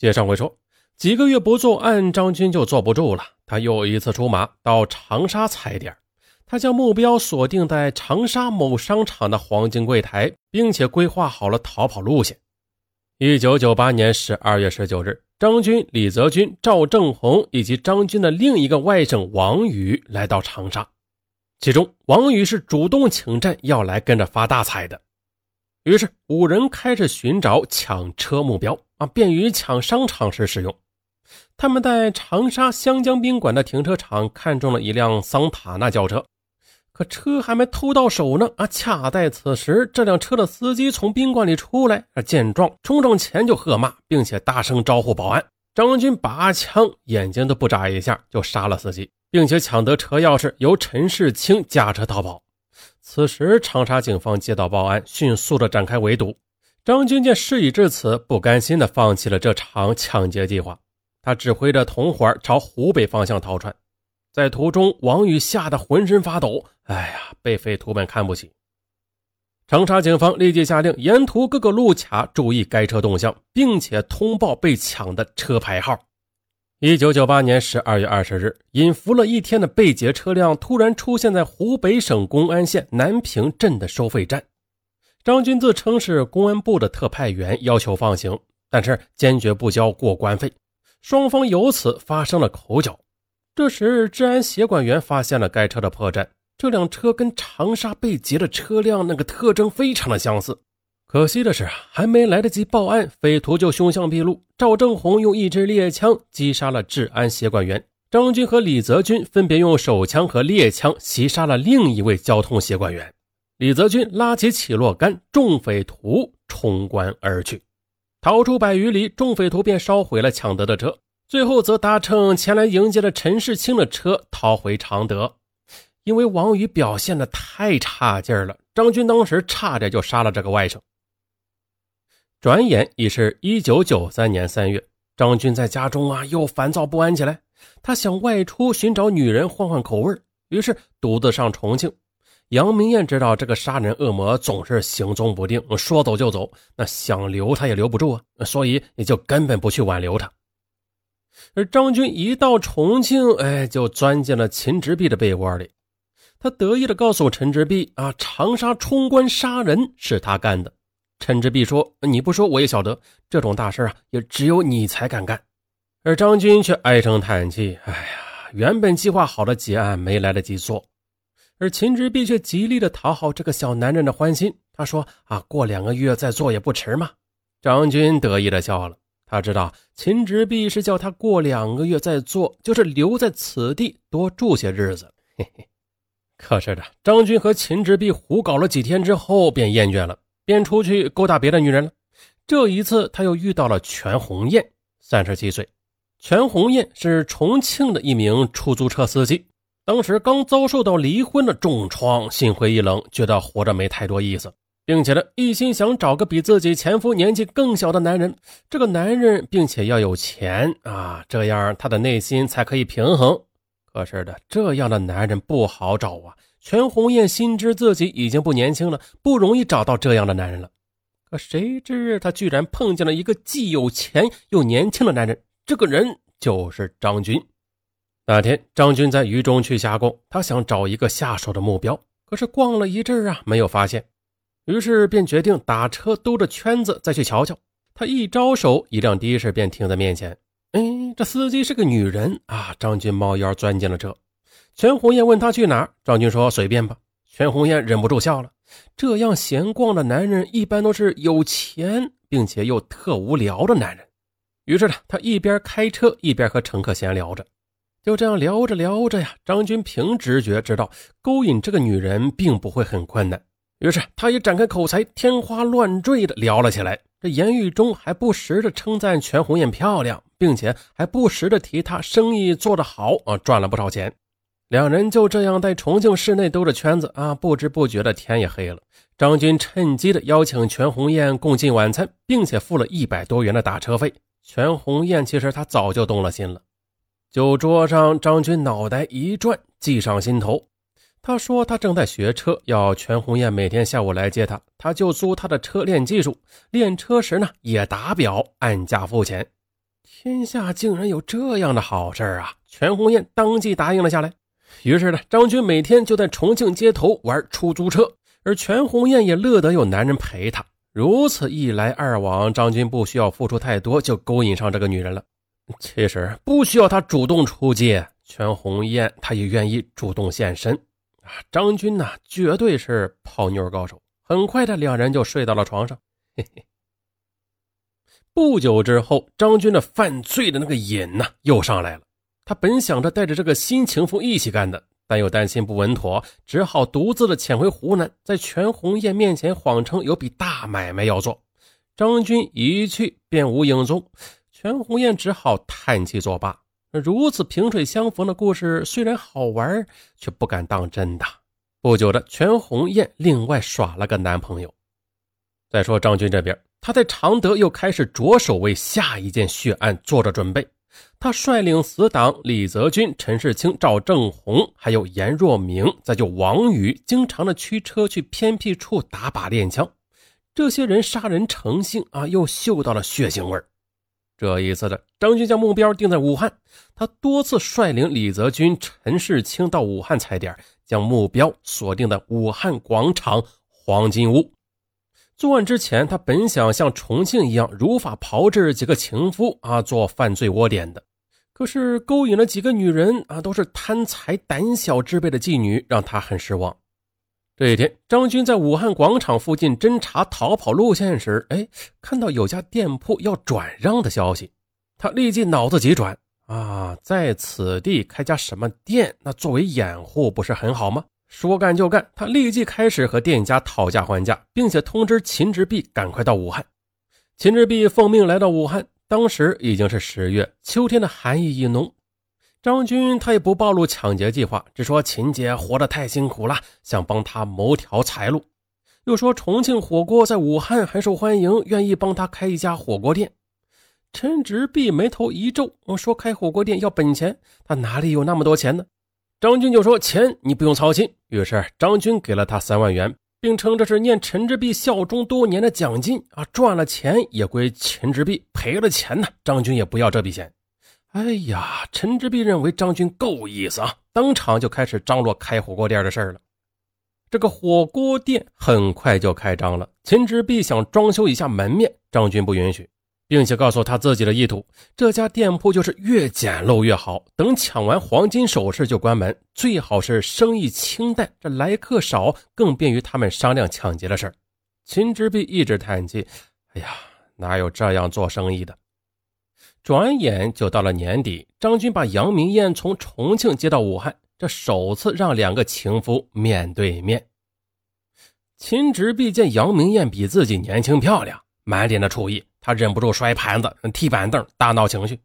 接上回说，几个月不作案，张军就坐不住了。他又一次出马到长沙踩点，他将目标锁定在长沙某商场的黄金柜台，并且规划好了逃跑路线。一九九八年十二月十九日，张军、李泽军、赵正红以及张军的另一个外甥王宇来到长沙，其中王宇是主动请战，要来跟着发大财的。于是五人开始寻找抢车目标啊，便于抢商场时使用。他们在长沙湘江宾馆的停车场看中了一辆桑塔纳轿车，可车还没偷到手呢啊！恰在此时，这辆车的司机从宾馆里出来，啊见状冲上前就喝骂，并且大声招呼保安。张军拔枪，眼睛都不眨一下就杀了司机，并且抢得车钥匙，由陈世清驾车逃跑。此时，长沙警方接到报案，迅速的展开围堵。张军见事已至此，不甘心的放弃了这场抢劫计划。他指挥着同伙朝湖北方向逃窜，在途中，王宇吓得浑身发抖。哎呀，被匪徒们看不起。长沙警方立即下令，沿途各个路卡注意该车动向，并且通报被抢的车牌号。一九九八年十二月二十日，隐伏了一天的被劫车辆突然出现在湖北省公安县南平镇的收费站。张军自称是公安部的特派员，要求放行，但是坚决不交过关费。双方由此发生了口角。这时，治安协管员发现了该车的破绽，这辆车跟长沙被劫的车辆那个特征非常的相似。可惜的是，还没来得及报案，匪徒就凶相毕露。赵正红用一支猎枪击杀了治安协管员，张军和李泽军分别用手枪和猎枪袭杀了另一位交通协管员。李泽军拉起起落杆，众匪徒冲关而去。逃出百余里，众匪徒便烧毁了抢得的车，最后则搭乘前来迎接的陈世清的车逃回常德。因为王宇表现的太差劲了，张军当时差点就杀了这个外甥。转眼已是一九九三年三月，张军在家中啊又烦躁不安起来。他想外出寻找女人换换口味于是独自上重庆。杨明艳知道这个杀人恶魔总是行踪不定，说走就走，那想留他也留不住啊，所以也就根本不去挽留他。而张军一到重庆，哎，就钻进了秦直弼的被窝里。他得意的告诉陈直弼啊，长沙冲关杀人是他干的。陈直弼说：“你不说我也晓得，这种大事啊，也只有你才敢干。”而张军却唉声叹气：“哎呀，原本计划好的结案没来得及做。”而秦志弼却极力的讨好这个小男人的欢心，他说：“啊，过两个月再做也不迟嘛。”张军得意的笑了，他知道秦志弼是叫他过两个月再做，就是留在此地多住些日子。嘿嘿。可是的，张军和秦直弼胡搞了几天之后，便厌倦了。便出去勾搭别的女人了。这一次，他又遇到了全红艳，三十七岁。全红艳是重庆的一名出租车司机，当时刚遭受到离婚的重创，心灰意冷，觉得活着没太多意思，并且呢，一心想找个比自己前夫年纪更小的男人。这个男人，并且要有钱啊，这样他的内心才可以平衡。可是的，这样的男人不好找啊。全红艳心知自己已经不年轻了，不容易找到这样的男人了。可谁知她居然碰见了一个既有钱又年轻的男人，这个人就是张军。那天，张军在渝中去瞎逛，他想找一个下手的目标，可是逛了一阵啊，没有发现，于是便决定打车兜着圈子再去瞧瞧。他一招手，一辆的士便停在面前。哎，这司机是个女人啊！张军猫腰钻进了车。全红艳问他去哪儿，张军说随便吧。全红艳忍不住笑了。这样闲逛的男人一般都是有钱并且又特无聊的男人。于是呢，他一边开车一边和乘客闲聊着。就这样聊着聊着呀，张军凭直觉知道勾引这个女人并不会很困难。于是他也展开口才，天花乱坠的聊了起来。这言语中还不时的称赞全红艳漂亮，并且还不时的提她生意做得好啊，赚了不少钱。两人就这样在重庆市内兜着圈子啊，不知不觉的天也黑了。张军趁机的邀请全红艳共进晚餐，并且付了一百多元的打车费。全红艳其实他早就动了心了。酒桌上，张军脑袋一转，计上心头。他说他正在学车，要全红艳每天下午来接他，他就租他的车练技术。练车时呢，也打表按价付钱。天下竟然有这样的好事啊！全红艳当即答应了下来。于是呢，张军每天就在重庆街头玩出租车，而全红艳也乐得有男人陪她。如此一来二往，张军不需要付出太多，就勾引上这个女人了。其实不需要他主动出击，全红艳他也愿意主动现身。啊，张军呐，绝对是泡妞高手。很快的，两人就睡到了床上。嘿嘿。不久之后，张军的犯罪的那个瘾呢又上来了。他本想着带着这个新情妇一起干的，但又担心不稳妥，只好独自的潜回湖南，在全红艳面前谎称有笔大买卖要做。张军一去便无影踪，全红艳只好叹气作罢。如此萍水相逢的故事虽然好玩，却不敢当真的。不久的，全红艳另外耍了个男朋友。再说张军这边，他在常德又开始着手为下一件血案做着准备。他率领死党李泽军、陈世清、赵正红，还有严若明，再就王宇，经常的驱车去偏僻处打靶练枪。这些人杀人成性啊，又嗅到了血腥味这一次的张军将目标定在武汉，他多次率领李泽军、陈世清到武汉踩点，将目标锁定在武汉广场黄金屋。作案之前，他本想像重庆一样如法炮制几个情夫啊，做犯罪窝点的。可是勾引了几个女人啊，都是贪财胆小之辈的妓女，让他很失望。这一天，张军在武汉广场附近侦查逃跑路线时，哎，看到有家店铺要转让的消息，他立即脑子急转啊，在此地开家什么店，那作为掩护不是很好吗？说干就干，他立即开始和店家讨价还价，并且通知秦志碧赶快到武汉。秦志碧奉命来到武汉，当时已经是十月，秋天的寒意已浓。张军他也不暴露抢劫计划，只说秦姐活得太辛苦了，想帮她谋条财路。又说重庆火锅在武汉很受欢迎，愿意帮他开一家火锅店。陈志碧眉头一皱，说开火锅店要本钱，他哪里有那么多钱呢？张军就说：“钱你不用操心。”于是张军给了他三万元，并称这是念陈志碧效忠多年的奖金啊！赚了钱也归陈志碧，赔了钱呢，张军也不要这笔钱。哎呀，陈志碧认为张军够意思啊，当场就开始张罗开火锅店的事了。这个火锅店很快就开张了，秦之碧想装修一下门面，张军不允许。并且告诉他自己的意图，这家店铺就是越简陋越好。等抢完黄金首饰就关门，最好是生意清淡，这来客少，更便于他们商量抢劫的事儿。秦之璧一直叹气：“哎呀，哪有这样做生意的？”转眼就到了年底，张军把杨明艳从重庆接到武汉，这首次让两个情夫面对面。秦之璧见杨明艳比自己年轻漂亮，满脸的醋意。他忍不住摔盘子、踢板凳，大闹情绪。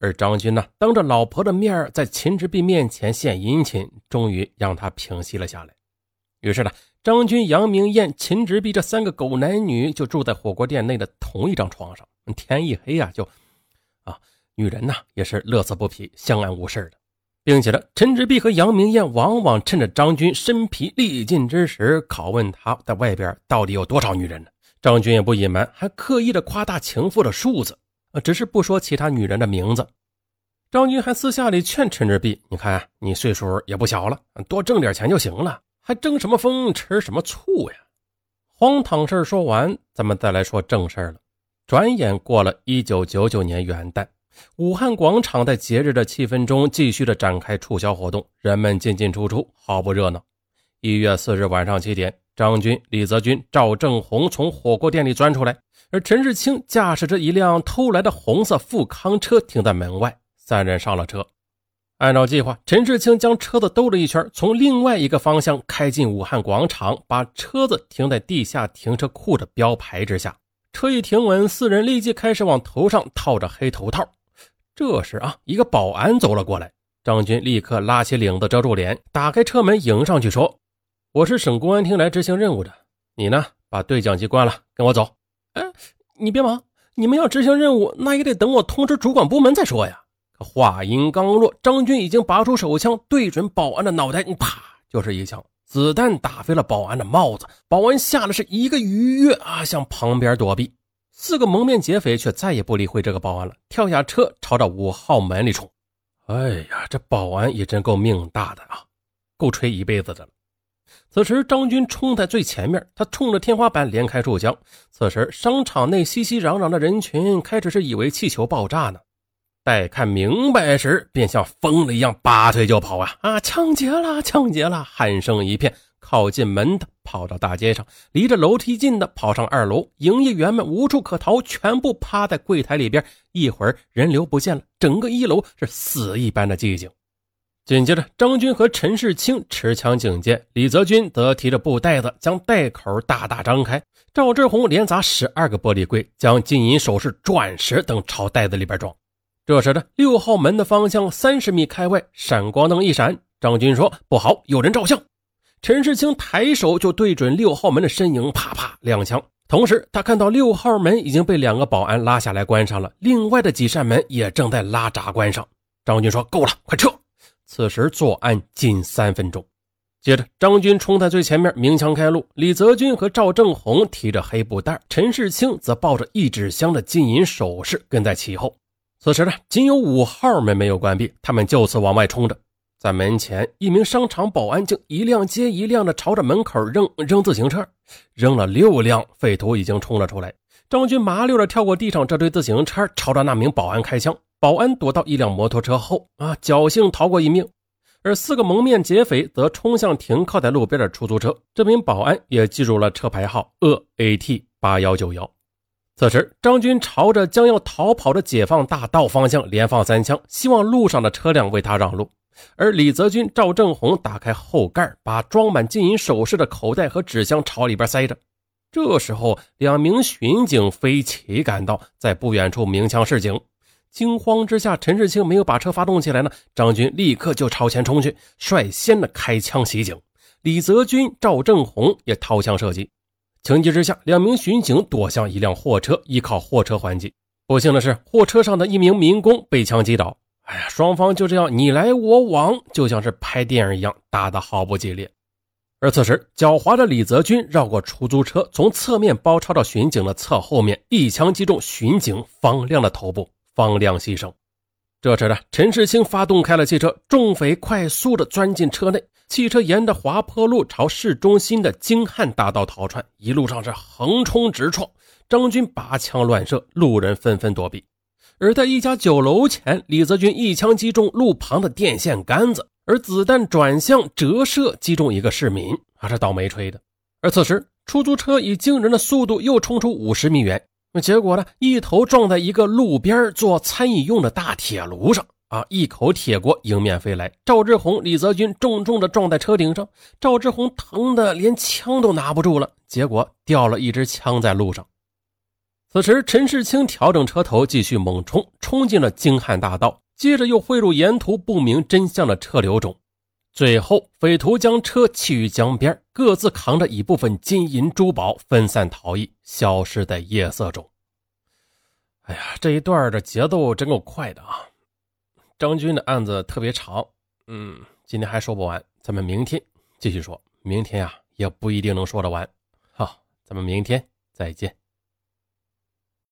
而张军呢，当着老婆的面在秦之璧面前献殷勤，终于让他平息了下来。于是呢，张军、杨明艳、秦之璧这三个狗男女就住在火锅店内的同一张床上。天一黑呀，就，女人呢也是乐此不疲，相安无事的，并且呢，陈之璧和杨明艳往往趁着张军身疲力尽之时，拷问他在外边到底有多少女人呢？张军也不隐瞒，还刻意的夸大情妇的数字，呃，只是不说其他女人的名字。张军还私下里劝陈志碧：“你看，你岁数也不小了，多挣点钱就行了，还争什么风，吃什么醋呀？”荒唐事说完，咱们再来说正事了。转眼过了一九九九年元旦，武汉广场在节日的气氛中继续的展开促销活动，人们进进出出，好不热闹。一月四日晚上七点。张军、李泽军、赵正红从火锅店里钻出来，而陈世清驾驶着一辆偷来的红色富康车停在门外。三人上了车，按照计划，陈世清将车子兜了一圈，从另外一个方向开进武汉广场，把车子停在地下停车库的标牌之下。车一停稳，四人立即开始往头上套着黑头套。这时啊，一个保安走了过来，张军立刻拉起领子遮住脸，打开车门迎上去说。我是省公安厅来执行任务的，你呢？把对讲机关了，跟我走。哎，你别忙，你们要执行任务，那也得等我通知主管部门再说呀。话音刚落，张军已经拔出手枪，对准保安的脑袋，啪，就是一枪，子弹打飞了保安的帽子。保安吓得是一个鱼跃啊，向旁边躲避。四个蒙面劫匪却再也不理会这个保安了，跳下车朝着五号门里冲。哎呀，这保安也真够命大的啊，够吹一辈子的了。此时，张军冲在最前面，他冲着天花板连开数枪。此时，商场内熙熙攘攘的人群开始是以为气球爆炸呢，待看明白时，便像疯了一样拔腿就跑啊啊！抢劫了，抢劫了！喊声一片。靠近门的跑到大街上，离着楼梯近的跑上二楼。营业员们无处可逃，全部趴在柜台里边。一会儿人流不见了，整个一楼是死一般的寂静。紧接着，张军和陈世清持枪警戒，李泽军则提着布袋子将袋口大大张开。赵志红连砸十二个玻璃柜，将金银首饰、钻石等朝袋子里边装。这时的六号门的方向三十米开外，闪光灯一闪，张军说：“不好，有人照相。”陈世清抬手就对准六号门的身影，啪啪两枪。同时，他看到六号门已经被两个保安拉下来关上了，另外的几扇门也正在拉闸关上。张军说：“够了，快撤！”此时作案仅三分钟。接着，张军冲在最前面，鸣枪开路。李泽军和赵正红提着黑布袋，陈世清则抱着一纸箱的金银首饰跟在其后。此时呢，仅有五号门没有关闭，他们就此往外冲着。在门前，一名商场保安竟一辆接一辆的朝着门口扔扔自行车，扔了六辆，匪徒已经冲了出来。张军麻溜的跳过地上这堆自行车，朝着那名保安开枪。保安躲到一辆摩托车后，啊，侥幸逃过一命。而四个蒙面劫匪则冲向停靠在路边的出租车，这名保安也记住了车牌号鄂 AT 八幺九幺。此时，张军朝着将要逃跑的解放大道方向连放三枪，希望路上的车辆为他让路。而李泽军、赵正红打开后盖，把装满金银首饰的口袋和纸箱朝里边塞着。这时候，两名巡警飞骑赶到，在不远处鸣枪示警。惊慌之下，陈世清没有把车发动起来呢，张军立刻就朝前冲去，率先的开枪袭警。李泽军、赵正红也掏枪射击。情急之下，两名巡警躲向一辆货车，依靠货车还击。不幸的是，货车上的一名民工被枪击倒。哎呀，双方就这样你来我往，就像是拍电影一样，打得毫不激烈。而此时，狡猾的李泽军绕过出租车，从侧面包抄到巡警的侧后面，一枪击中巡警方亮的头部，方亮牺牲。这时呢，陈世清发动开了汽车，众匪快速的钻进车内，汽车沿着滑坡路朝市中心的京汉大道逃窜，一路上是横冲直撞。张军拔枪乱射，路人纷纷躲避。而在一家酒楼前，李泽军一枪击中路旁的电线杆子，而子弹转向折射击中一个市民，还是倒霉吹的。而此时，出租车以惊人的速度又冲出五十米远，那结果呢？一头撞在一个路边做餐饮用的大铁炉上啊！一口铁锅迎面飞来，赵志红、李泽军重重的撞在车顶上，赵志红疼得连枪都拿不住了，结果掉了一支枪在路上。此时，陈世清调整车头，继续猛冲，冲进了京汉大道，接着又汇入沿途不明真相的车流中。最后，匪徒将车弃于江边，各自扛着一部分金银珠宝分散逃逸，消失在夜色中。哎呀，这一段的节奏真够快的啊！张军的案子特别长，嗯，今天还说不完，咱们明天继续说。明天啊，也不一定能说得完。好，咱们明天再见。